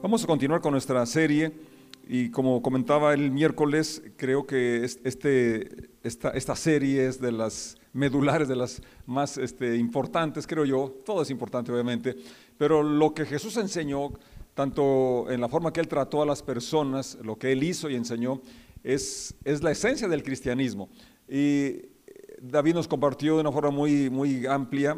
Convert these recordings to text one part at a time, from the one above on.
Vamos a continuar con nuestra serie y como comentaba el miércoles, creo que este, esta, esta serie es de las medulares, de las más este, importantes, creo yo. Todo es importante, obviamente, pero lo que Jesús enseñó, tanto en la forma que Él trató a las personas, lo que Él hizo y enseñó, es, es la esencia del cristianismo. Y David nos compartió de una forma muy, muy amplia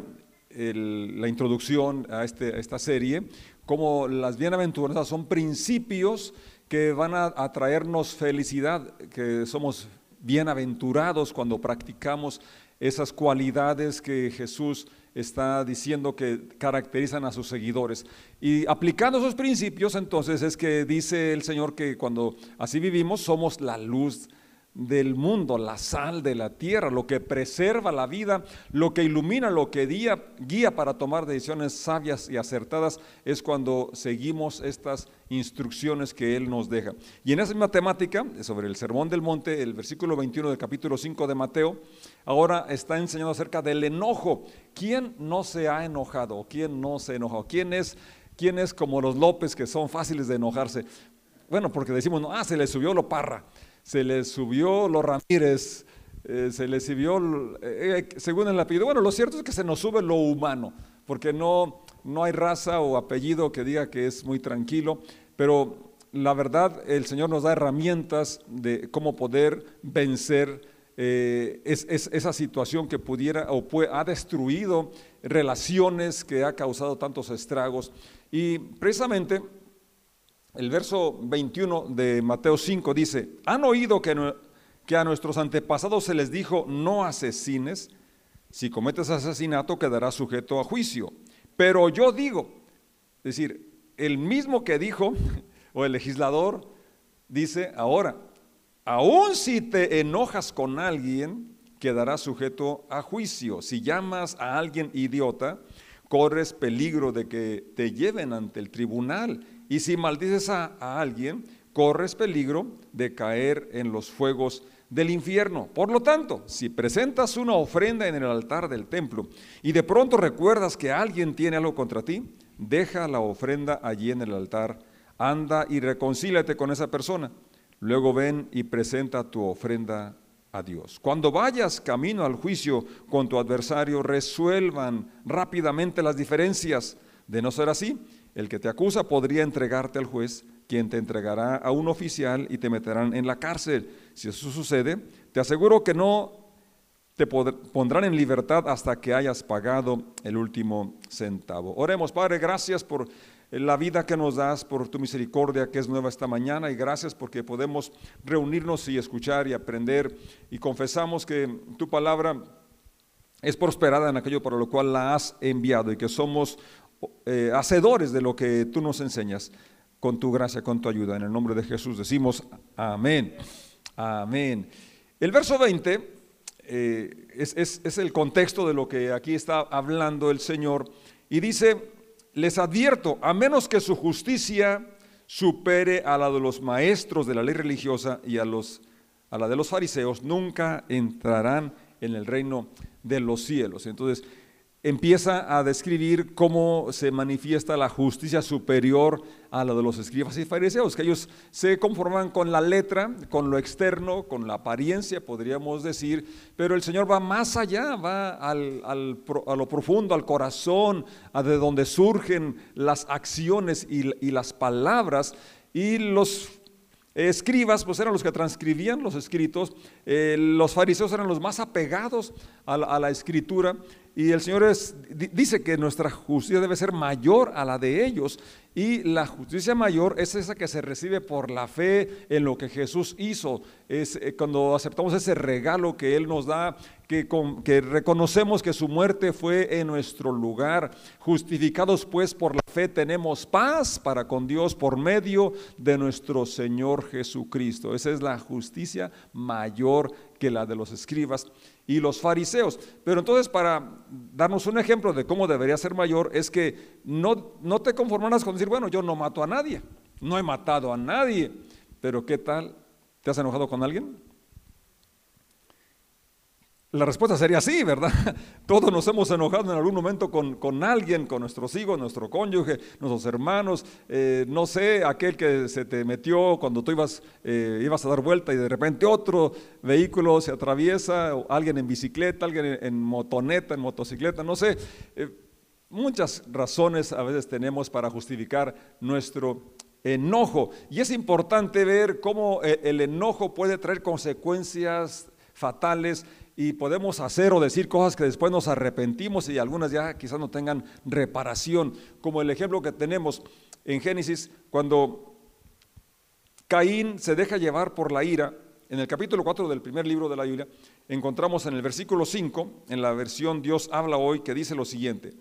la introducción a, este, a esta serie, como las bienaventuranzas son principios que van a, traernos felicidad, que somos bienaventurados cuando practicamos esas cualidades que Jesús está diciendo que caracterizan a sus seguidores. Y aplicando esos principios, entonces es que dice el Señor que cuando así vivimos somos la luz del mundo, la sal de la tierra, lo que preserva la vida, lo que ilumina, lo que guía, guía para tomar decisiones sabias y acertadas, es cuando seguimos estas instrucciones que Él nos deja. Y en esa misma temática, sobre el Sermón del Monte, el versículo 21 del capítulo 5 de Mateo, ahora está enseñando acerca del enojo. ¿Quién no se ha enojado? ¿Quién no se enojó? ¿Quién es, quién es como los López que son fáciles de enojarse? Bueno, porque decimos, no, ah, se le subió lo parra se le subió los Ramírez, eh, se le subió, eh, eh, según el apellido. Bueno, lo cierto es que se nos sube lo humano, porque no, no hay raza o apellido que diga que es muy tranquilo, pero la verdad el Señor nos da herramientas de cómo poder vencer esa situación que pudiera o ha destruido relaciones, que ha causado tantos estragos. Y precisamente el verso 21 de Mateo 5 dice, ¿han oído que, a nuestros antepasados se les dijo no asesines? Si cometes asesinato quedarás sujeto a juicio. Pero yo digo, es decir, el mismo que dijo, o el legislador, dice ahora, aun si te enojas con alguien, quedarás sujeto a juicio. Si llamas a alguien idiota, corres peligro de que te lleven ante el tribunal y si maldices a, alguien, corres peligro de caer en los fuegos del infierno. Por lo tanto, si presentas una ofrenda en el altar del templo y de pronto recuerdas que alguien tiene algo contra ti, deja la ofrenda allí en el altar, anda y reconcíliate con esa persona. Luego ven y presenta tu ofrenda a. Cuando vayas camino al juicio con tu adversario, resuelvan rápidamente las diferencias. De no ser así, el que te acusa podría entregarte al juez, quien te entregará a un oficial y te meterán en la cárcel. Si eso sucede, te aseguro que no te pondrán en libertad hasta que hayas pagado el último centavo. Oremos, Padre, gracias por la vida que nos das, por tu misericordia que es nueva esta mañana y gracias porque podemos reunirnos y escuchar y aprender y confesamos que tu palabra es prosperada en aquello para lo cual la has enviado y que somos eh, hacedores de lo que tú nos enseñas, con tu gracia, con tu ayuda. En el nombre de Jesús decimos amén. Amén. El verso 20 eh, es, es el contexto de lo que aquí está hablando el Señor y dice, les advierto, a menos que su justicia supere a la de los maestros de la ley religiosa y a, los, a la de los fariseos, nunca entrarán en el reino de los cielos. Entonces, empieza a describir cómo se manifiesta la justicia superior a la de los escribas y fariseos, que ellos se conforman con la letra, con lo externo, con la apariencia, podríamos decir, pero el Señor va más allá, va a lo profundo, al corazón, a de donde surgen las acciones y, las palabras, y los escribas pues eran los que transcribían los escritos, eh, los fariseos eran los más apegados a la escritura y el Señor dice que nuestra justicia debe ser mayor a la de ellos. Y la justicia mayor es esa que se recibe por la fe en lo que Jesús hizo. Es eh, cuando aceptamos ese regalo que Él nos da, que, que reconocemos que su muerte fue en nuestro lugar. Justificados pues por la fe tenemos paz para con Dios por medio de nuestro Señor Jesucristo. Esa es la justicia mayor que la de los escribas y los fariseos. Pero entonces para darnos un ejemplo de cómo debería ser mayor es que no, no te conformarás con decir, bueno, yo no mato a nadie, no he matado a nadie, pero ¿qué tal? ¿Te has enojado con alguien? La respuesta sería sí, ¿verdad? Todos nos hemos enojado en algún momento con, alguien, con nuestros hijos, nuestro cónyuge, nuestros hermanos, eh, no sé, aquel que se te metió cuando tú ibas, eh, ibas a dar vuelta y de repente otro vehículo se atraviesa, alguien en bicicleta, alguien en, motoneta, en motocicleta, no sé. Eh, muchas razones a veces tenemos para justificar nuestro enojo. Y es importante ver cómo el enojo puede traer consecuencias fatales y podemos hacer o decir cosas que después nos arrepentimos y algunas ya quizás no tengan reparación, como el ejemplo que tenemos en Génesis cuando Caín se deja llevar por la ira. En el capítulo 4 del primer libro de la Biblia encontramos en el versículo 5, en la versión Dios habla hoy, que dice lo siguiente,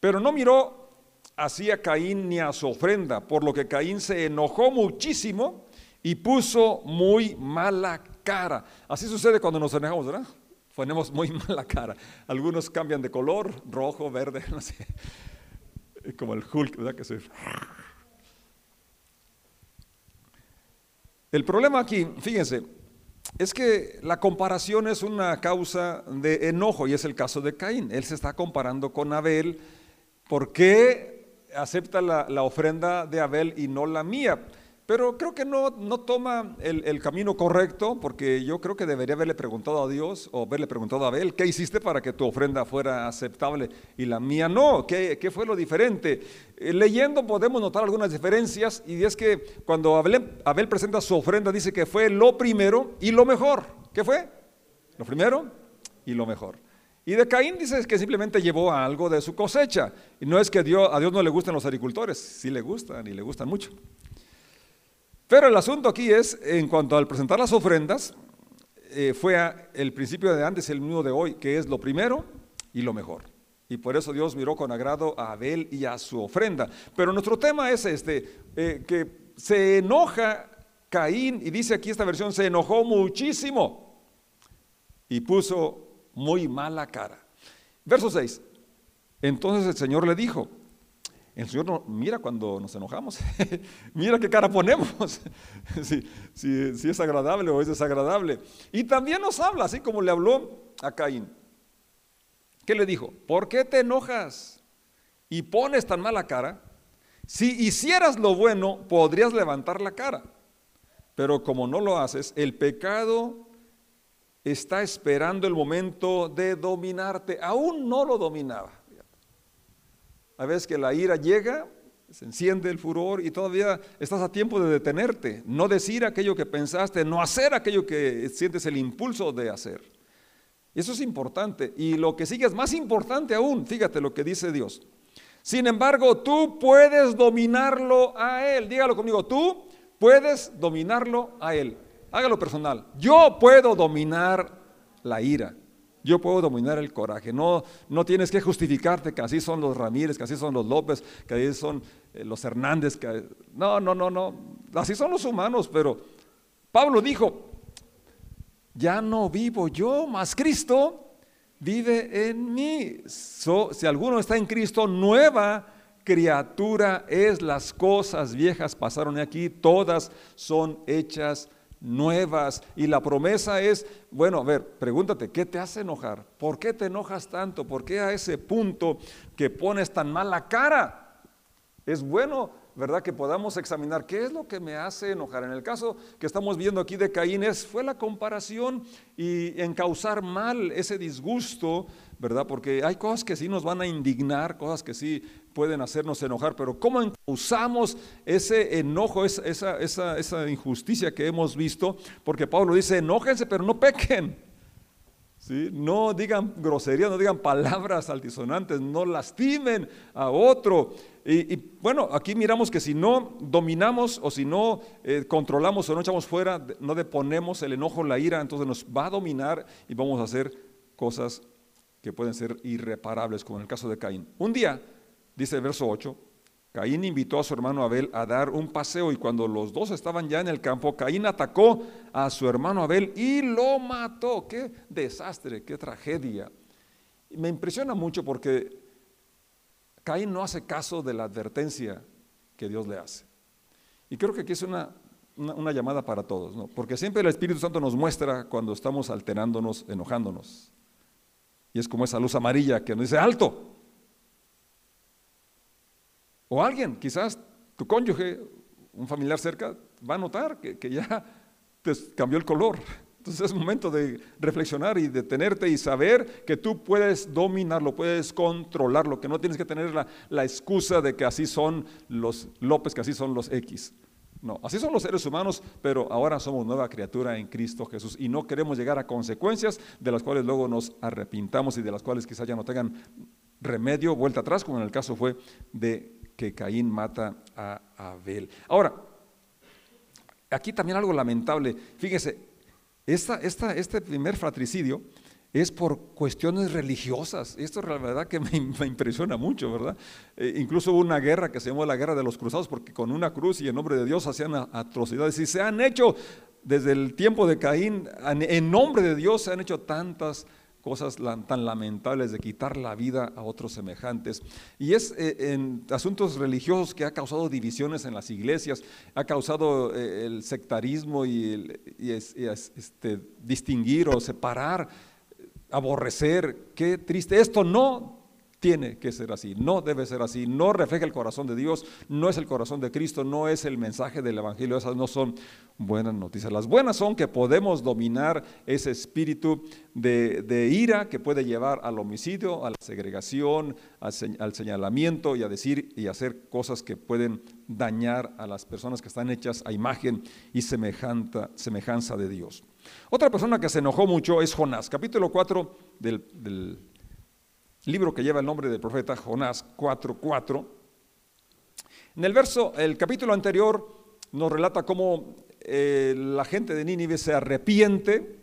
pero no miró así a Caín ni a su ofrenda, por lo que Caín se enojó muchísimo y puso muy mala cara. Así sucede cuando nos enojamos, ¿verdad? Ponemos muy mala cara. Algunos cambian de color, rojo, verde, no sé. Como el Hulk, ¿verdad? Que se... El problema aquí, fíjense, es que la comparación es una causa de enojo y es el caso de Caín. Él se está comparando con Abel. ¿Por qué acepta la, la ofrenda de Abel y no la mía? Pero creo que no, no toma el, camino correcto, porque yo creo que debería haberle preguntado a Dios o haberle preguntado a Abel, ¿qué hiciste para que tu ofrenda fuera aceptable y la mía no? ¿Qué, qué fue lo diferente? Eh, leyendo podemos notar algunas diferencias y es que cuando Abel, Abel presenta su ofrenda dice que fue lo primero y lo mejor. ¿Qué fue? Lo primero y lo mejor. Y de Caín dice que simplemente llevó algo de su cosecha. Y no es que Dios, a Dios no le gusten los agricultores, sí le gustan y le gustan mucho. Pero el asunto aquí es, en cuanto al presentar las ofrendas, eh, fue el principio de antes el mismo de hoy, que es lo primero y lo mejor. Y por eso Dios miró con agrado a Abel y a su ofrenda. Pero nuestro tema es este, eh, que se enoja Caín, y dice aquí esta versión, se enojó muchísimo y puso muy mala cara. Verso 6. Entonces el Señor le dijo, el Señor mira cuando nos enojamos, mira qué cara ponemos, si, es agradable o es desagradable. Y también nos habla, así como le habló a Caín. ¿Qué le dijo? ¿Por qué te enojas y pones tan mala cara? Si hicieras lo bueno, podrías levantar la cara. Pero como no lo haces, el pecado está esperando el momento de dominarte. Aún no lo dominaba. A veces que la ira llega, se enciende el furor y todavía estás a tiempo de detenerte, no decir aquello que pensaste, no hacer aquello que sientes el impulso de hacer. Eso es importante. Y lo que sigue es más importante aún, fíjate lo que dice Dios. Sin embargo, tú puedes dominarlo a Él. Dígalo conmigo, tú puedes dominarlo a Él. Hágalo personal. Yo puedo dominar la ira. Yo puedo dominar el coraje. No, no tienes que justificarte que así son los Ramírez, que así son los López, que así son eh, los Hernández. Que, no, no, no, no. Así son los humanos, pero Pablo dijo, ya no vivo yo, más Cristo vive en mí. si alguno está en Cristo, nueva criatura es. Las cosas viejas pasaron aquí, todas son hechas nuevas. Y la promesa es, bueno, a ver, pregúntate, ¿qué te hace enojar? ¿Por qué te enojas tanto? ¿Por qué a ese punto que pones tan mala cara? Es bueno, ¿verdad? Que podamos examinar qué es lo que me hace enojar. En el caso que estamos viendo aquí de Caín, fue la comparación y en causar mal ese disgusto, ¿verdad? Porque hay cosas que sí nos van a indignar, cosas que sí pueden hacernos enojar, pero ¿cómo usamos ese enojo, esa, esa, injusticia que hemos visto? Porque Pablo dice, enójense, pero no pequen. ¿Sí? No digan groserías, no digan palabras altisonantes, no lastimen a otro. Y, bueno, aquí miramos que si no dominamos o si no eh, controlamos o no echamos fuera, no deponemos el enojo, la ira, entonces nos va a dominar y vamos a hacer cosas que pueden ser irreparables, como en el caso de Caín. Un día Dice el verso 8, Caín invitó a su hermano Abel a dar un paseo y cuando los dos estaban ya en el campo, Caín atacó a su hermano Abel y lo mató. Qué desastre, qué tragedia. Me impresiona mucho porque Caín no hace caso de la advertencia que Dios le hace. Y creo que aquí es una, llamada para todos, ¿no? porque siempre el Espíritu Santo nos muestra cuando estamos alterándonos, enojándonos. Y es como esa luz amarilla que nos dice alto. O alguien, quizás tu cónyuge, un familiar cerca, va a notar que, ya te cambió el color. Entonces es momento de reflexionar y detenerte y saber que tú puedes dominarlo, puedes controlarlo, que no tienes que tener la, la excusa de que así son los López, que así son los X. No, así son los seres humanos, pero ahora somos nueva criatura en Cristo Jesús y no queremos llegar a consecuencias de las cuales luego nos arrepintamos y de las cuales quizás ya no tengan remedio, vuelta atrás, como en el caso fue de que Caín mata a Abel. Ahora, aquí también algo lamentable, fíjese, esta, esta, este primer fratricidio es por cuestiones religiosas. Esto es la verdad que me, impresiona mucho, ¿verdad? Eh, incluso hubo una guerra que se llamó la guerra de los cruzados porque con una cruz y en nombre de Dios hacían atrocidades y se han hecho desde el tiempo de Caín, en nombre de Dios se han hecho tantas cosas tan lamentables de quitar la vida a otros semejantes. Y es eh, en asuntos religiosos que ha causado divisiones en las iglesias, ha causado eh, el sectarismo y, este, distinguir o separar, aborrecer. Qué triste. Esto no tiene que ser así, no debe ser así, no refleja el corazón de Dios, no es el corazón de Cristo, no es el mensaje del Evangelio, esas no son buenas noticias. Las buenas son que podemos dominar ese espíritu de, ira que puede llevar al homicidio, a la segregación, al, señalamiento y a decir y hacer cosas que pueden dañar a las personas que están hechas a imagen y semejanza de Dios. Otra persona que se enojó mucho es Jonás, capítulo 4 del libro que lleva el nombre del profeta Jonás 4.4. En el verso, el capítulo anterior nos relata cómo eh, la gente de Nínive se arrepiente.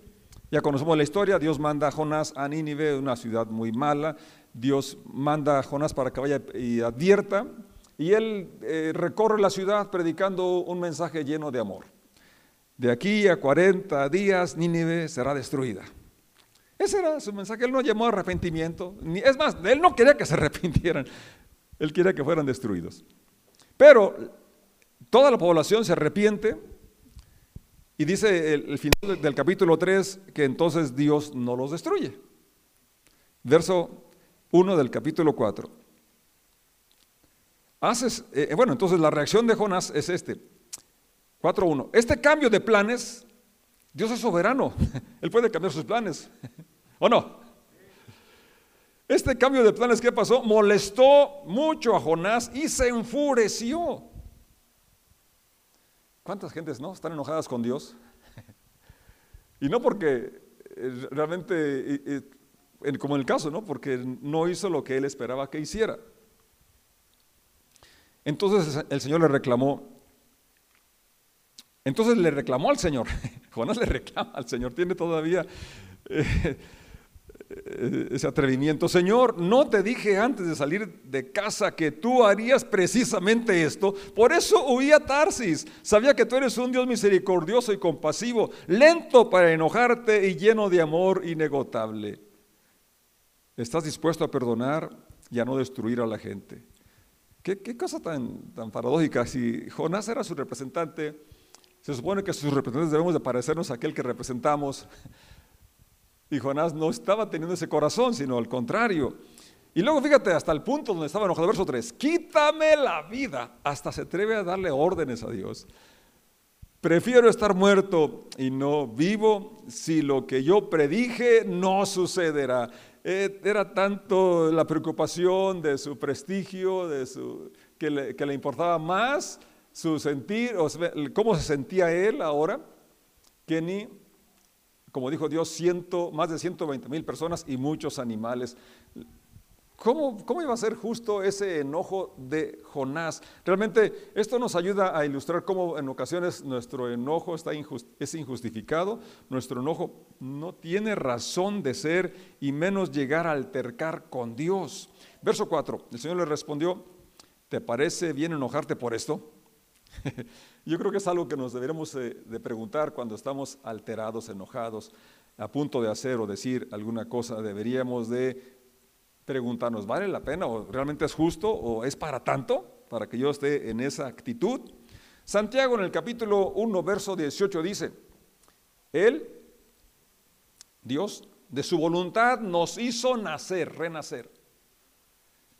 Ya conocemos la historia, Dios manda a Jonás a Nínive, una ciudad muy mala. Dios manda a Jonás para que vaya y advierta. Y él eh, recorre la ciudad predicando un mensaje lleno de amor. De aquí a 40 días Nínive será destruida. Ese era su mensaje. Él no llamó a arrepentimiento. Ni, es más, él no quería que se arrepintieran. Él quería que fueran destruidos. Pero toda la población se arrepiente. Y dice el, final del capítulo 3 que entonces Dios no los destruye. Verso 1 del capítulo 4. Haces, eh, bueno, entonces la reacción de Jonás es este. 4.1. Este cambio de planes Dios es soberano, Él puede cambiar sus planes, ¿o no? Este cambio de planes que pasó molestó mucho a Jonás y se enfureció. ¿Cuántas gentes no están enojadas con Dios? Y no porque eh, realmente, como en el caso, ¿no? Porque no hizo lo que él esperaba que hiciera. Entonces el Señor le reclamó, entonces le reclamó al Señor. Jonás le reclama al Señor. Tiene todavía eh, eh, ese atrevimiento. Señor, no te dije antes de salir de casa que tú harías precisamente esto. Por eso huí a Tarsis. Sabía que tú eres un Dios misericordioso y compasivo, lento para enojarte y lleno de amor inegotable. ¿Estás dispuesto a perdonar y a no destruir a la gente? Qué, cosa tan, tan paradójica. Si Jonás era su representante, se supone que sus representantes debemos de parecernos a aquel que representamos. Y Jonás no estaba teniendo ese corazón, sino al contrario. Y luego fíjate, hasta el punto donde estaba enojado, verso 3, quítame la vida. Hasta se atreve a darle órdenes a Dios. Prefiero estar muerto y no vivo si lo que yo predije no sucederá. Eh, era tanto la preocupación de su prestigio, de su, que, le, que le importaba más su sentir, o cómo se sentía él ahora, que como dijo Dios, más de 120 mil personas y muchos animales. ¿Cómo, ¿Cómo, iba a ser justo ese enojo de Jonás? Realmente esto nos ayuda a ilustrar cómo en ocasiones nuestro enojo está es injustificado, nuestro enojo no tiene razón de ser y menos llegar a altercar con Dios. Verso 4, el Señor le respondió, ¿te parece bien enojarte por esto? Yo creo que es algo que nos deberíamos eh, de preguntar cuando estamos alterados, enojados, a punto de hacer o decir alguna cosa. Deberíamos de preguntarnos, ¿vale la pena o realmente es justo o es para tanto para que yo esté en esa actitud? Santiago en el capítulo 1, verso 18 dice, Él, Dios, de su voluntad nos hizo nacer, renacer,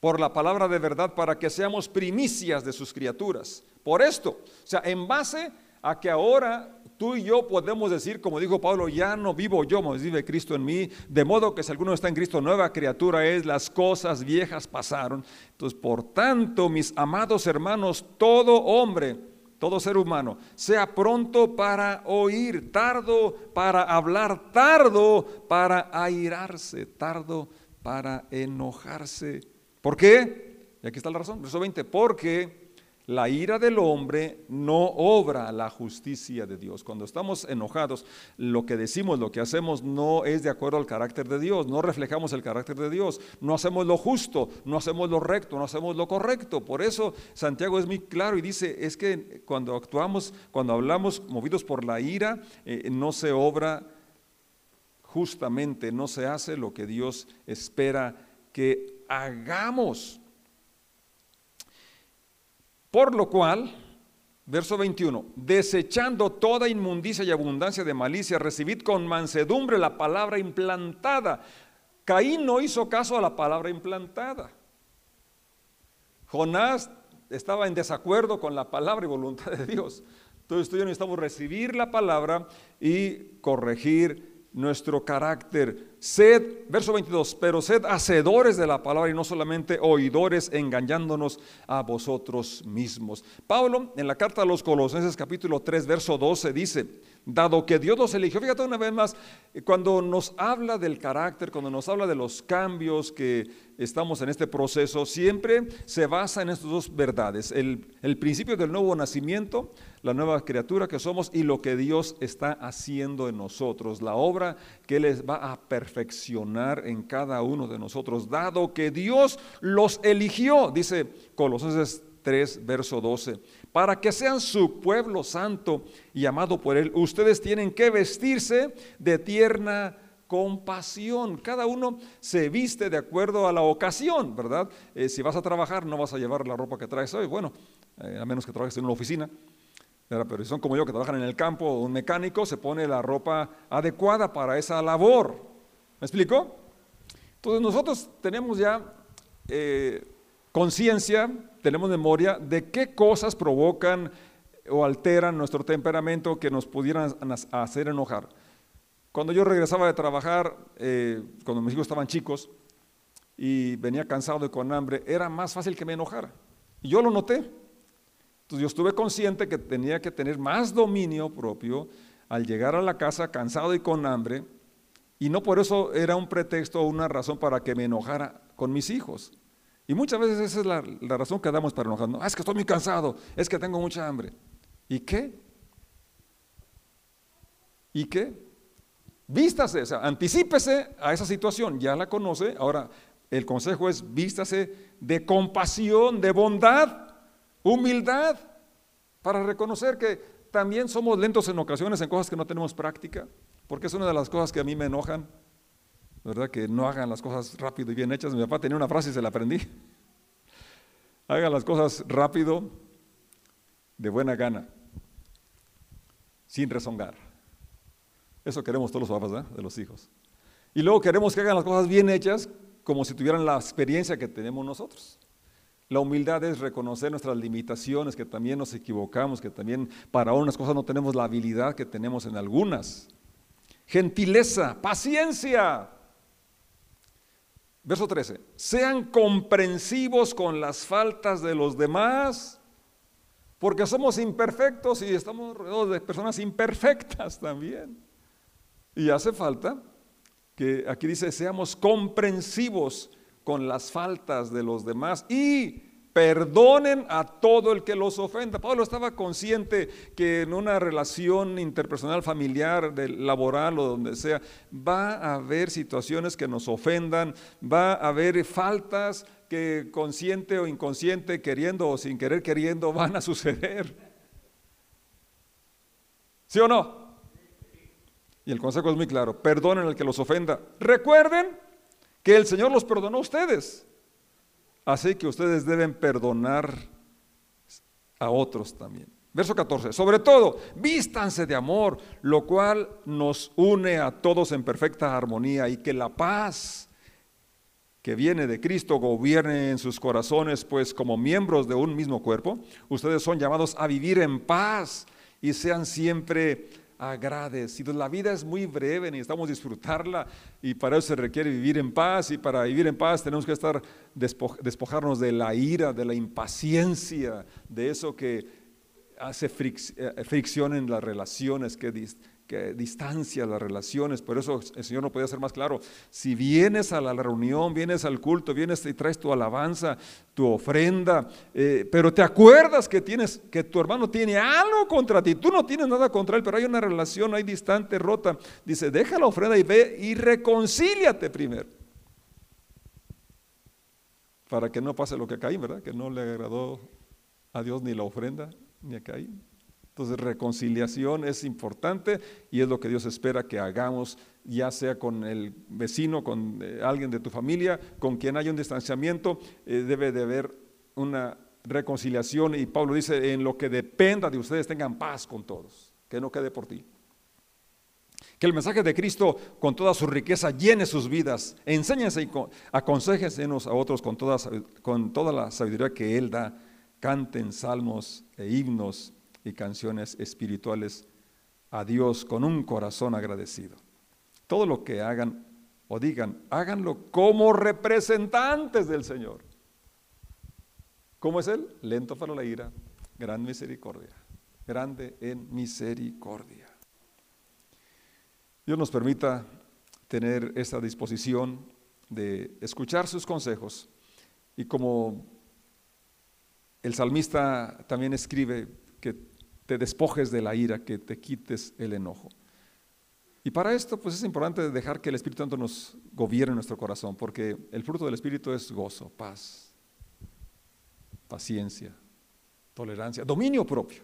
por la palabra de verdad, para que seamos primicias de sus criaturas. Por esto, o sea, en base a que ahora tú y yo podemos decir, como dijo Pablo, ya no vivo yo, mas vive Cristo en mí, de modo que si alguno está en Cristo, nueva criatura es, las cosas viejas pasaron. Entonces, por tanto, mis amados hermanos, todo hombre, todo ser humano, sea pronto para oír, tardo para hablar, tardo para airarse, tardo para enojarse. ¿Por qué? Y aquí está la razón, verso 20, porque la ira del hombre no obra la justicia de Dios. Cuando estamos enojados, lo que decimos, lo que hacemos no es de acuerdo al carácter de Dios, no reflejamos el carácter de Dios, no hacemos lo justo, no hacemos lo recto, no hacemos lo correcto. Por eso Santiago es muy claro y dice, es que cuando actuamos, cuando hablamos movidos por la ira, eh, no se obra justamente, no se hace lo que Dios espera que hagamos. Por lo cual, verso 21, desechando toda inmundicia y abundancia de malicia, recibid con mansedumbre la palabra implantada. Caín no hizo caso a la palabra implantada. Jonás estaba en desacuerdo con la palabra y voluntad de Dios. Entonces tú y yo necesitamos recibir la palabra y corregir nuestro carácter Sed, verso 22, pero sed hacedores de la palabra y no solamente oidores, engañándonos a vosotros mismos. Pablo, en la carta a los Colosenses, capítulo 3, verso 12, dice: Dado que Dios nos eligió, fíjate una vez más, cuando nos habla del carácter, cuando nos habla de los cambios que estamos en este proceso, siempre se basa en estas dos verdades: el, principio del nuevo nacimiento, la nueva criatura que somos y lo que Dios está haciendo en nosotros, la obra que Él va a perfeccionar en cada uno de nosotros, dado que Dios los eligió, dice Colosenses 3, verso 12, para que sean su pueblo santo y amado por Él. Ustedes tienen que vestirse de tierna compasión. Cada uno se viste de acuerdo a la ocasión, ¿verdad? Eh, si vas a trabajar, no vas a llevar la ropa que traes hoy, bueno, eh, a menos que trabajes en una oficina. Pero si son como yo que trabajan en el campo, un mecánico se pone la ropa adecuada para esa labor. ¿Me explico? Entonces nosotros tenemos ya eh, conciencia, tenemos memoria de qué cosas provocan o alteran nuestro temperamento que nos pudieran hacer enojar. Cuando yo regresaba de trabajar, eh, cuando mis hijos estaban chicos y venía cansado y con hambre, era más fácil que me enojara. Y yo lo noté. Entonces yo estuve consciente que tenía que tener más dominio propio al llegar a la casa cansado y con hambre y no por eso era un pretexto o una razón para que me enojara con mis hijos. Y muchas veces esa es la, razón que damos para enojarnos. Ah, es que estoy muy cansado, es que tengo mucha hambre. ¿Y qué? ¿Y qué? Vístase, o sea, anticípese a esa situación, ya la conoce. Ahora, el consejo es vístase de compasión, de bondad, humildad, para reconocer que también somos lentos en ocasiones en cosas que no tenemos práctica. Porque es una de las cosas que a mí me enojan, ¿verdad? Que no hagan las cosas rápido y bien hechas. Mi papá tenía una frase y se la aprendí. Hagan las cosas rápido, de buena gana, sin rezongar. Eso queremos todos los papás, De los hijos. Y luego queremos que hagan las cosas bien hechas, como si tuvieran la experiencia que tenemos nosotros. La humildad es reconocer nuestras limitaciones, que también nos equivocamos, que también para unas cosas no tenemos la habilidad que tenemos en algunas gentileza, paciencia. Verso 13, sean comprensivos con las faltas de los demás, porque somos imperfectos y estamos rodeados de personas imperfectas también. Y hace falta que aquí dice, seamos comprensivos con las faltas de los demás y perdonen a todo el que los ofenda. Pablo estaba consciente que en una relación interpersonal, familiar, laboral o donde sea, va a haber situaciones que nos ofendan, va a haber faltas que consciente o inconsciente, queriendo o sin querer queriendo, van a suceder. ¿Sí o no? Y el consejo es muy claro, perdonen al que los ofenda. Recuerden que el Señor los perdonó a ustedes. Así que ustedes deben perdonar a otros también. Verso 14, sobre todo, vístanse de amor, lo cual nos une a todos en perfecta armonía y que la paz que viene de Cristo gobierne en sus corazones, pues como miembros de un mismo cuerpo, ustedes son llamados a vivir en paz y sean siempre agradecidos. La vida es muy breve, necesitamos disfrutarla y para eso se requiere vivir en paz y para vivir en paz tenemos que estar despojarnos de la ira, de la impaciencia, de eso que hace eh, fricción en las relaciones, que, distancia las relaciones. Por eso el Señor no podía ser más claro. Si vienes a la reunión, vienes al culto, vienes y traes tu alabanza, tu ofrenda, eh, pero te acuerdas que tienes, que tu hermano tiene algo contra ti. Tú no tienes nada contra él, pero hay una relación ahí distante, rota. Dice, deja la ofrenda y ve y reconcíliate primero. Para que no pase lo que caí, ¿verdad? Que no le agradó a Dios ni la ofrenda ni acá. Entonces reconciliación es importante y es lo que Dios espera que hagamos, ya sea con el vecino, con eh, alguien de tu familia, con quien haya un distanciamiento, eh, debe de haber una reconciliación y Pablo dice, en lo que dependa de ustedes tengan paz con todos, que no quede por ti. Que el mensaje de Cristo con toda su riqueza llene sus vidas. Enséñense y aconsejense unos a otros con toda, con toda la sabiduría que Él da canten salmos e himnos y canciones espirituales a Dios con un corazón agradecido. Todo lo que hagan o digan, háganlo como representantes del Señor. ¿Cómo es Él? Lento para la ira, gran misericordia, grande en misericordia. Dios nos permita tener esta disposición de escuchar sus consejos y como el salmista también escribe que te despojes de la ira, que te quites el enojo. Y para esto, pues es importante dejar que el Espíritu Santo nos gobierne nuestro corazón, porque el fruto del Espíritu es gozo, paz, paciencia, tolerancia, dominio propio.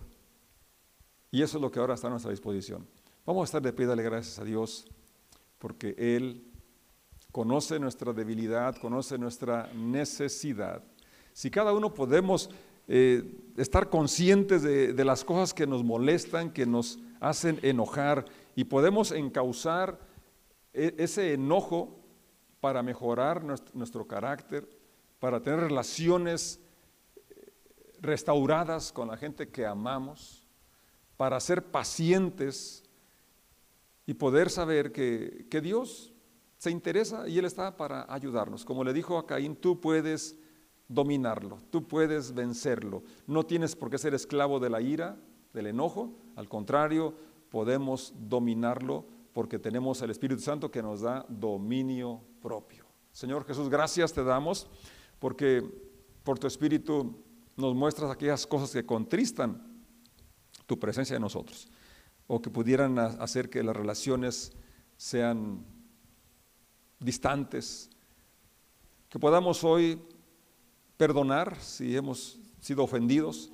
Y eso es lo que ahora está a nuestra disposición. Vamos a estar de pie, dale gracias a Dios, porque Él conoce nuestra debilidad, conoce nuestra necesidad. Si cada uno podemos eh, estar conscientes de, las cosas que nos molestan, que nos hacen enojar y podemos encauzar e, ese enojo para mejorar nuestro, carácter, para tener relaciones eh, restauradas con la gente que amamos, para ser pacientes y poder saber que, que Dios se interesa y Él está para ayudarnos. Como le dijo a Caín, tú puedes dominarlo, tú puedes vencerlo. No tienes por qué ser esclavo de la ira, del enojo, al contrario, podemos dominarlo porque tenemos el Espíritu Santo que nos da dominio propio. Señor Jesús, gracias te damos porque por tu Espíritu nos muestras aquellas cosas que contristan tu presencia en nosotros o que pudieran hacer que las relaciones sean distantes. Que podamos hoy perdonar si hemos sido ofendidos,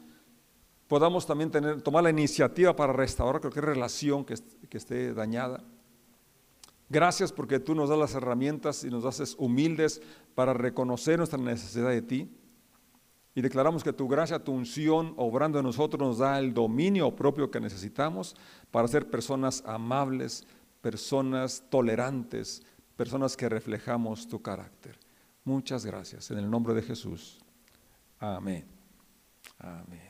podamos también tener, tomar la iniciativa para restaurar cualquier relación que, que esté dañada. Gracias porque tú nos das las herramientas y nos haces humildes para reconocer nuestra necesidad de ti. Y declaramos que tu gracia, tu unción, obrando en nosotros, nos da el dominio propio que necesitamos para ser personas amables, personas tolerantes, personas que reflejamos tu carácter. Muchas gracias. En el nombre de Jesús. Amén. Amén.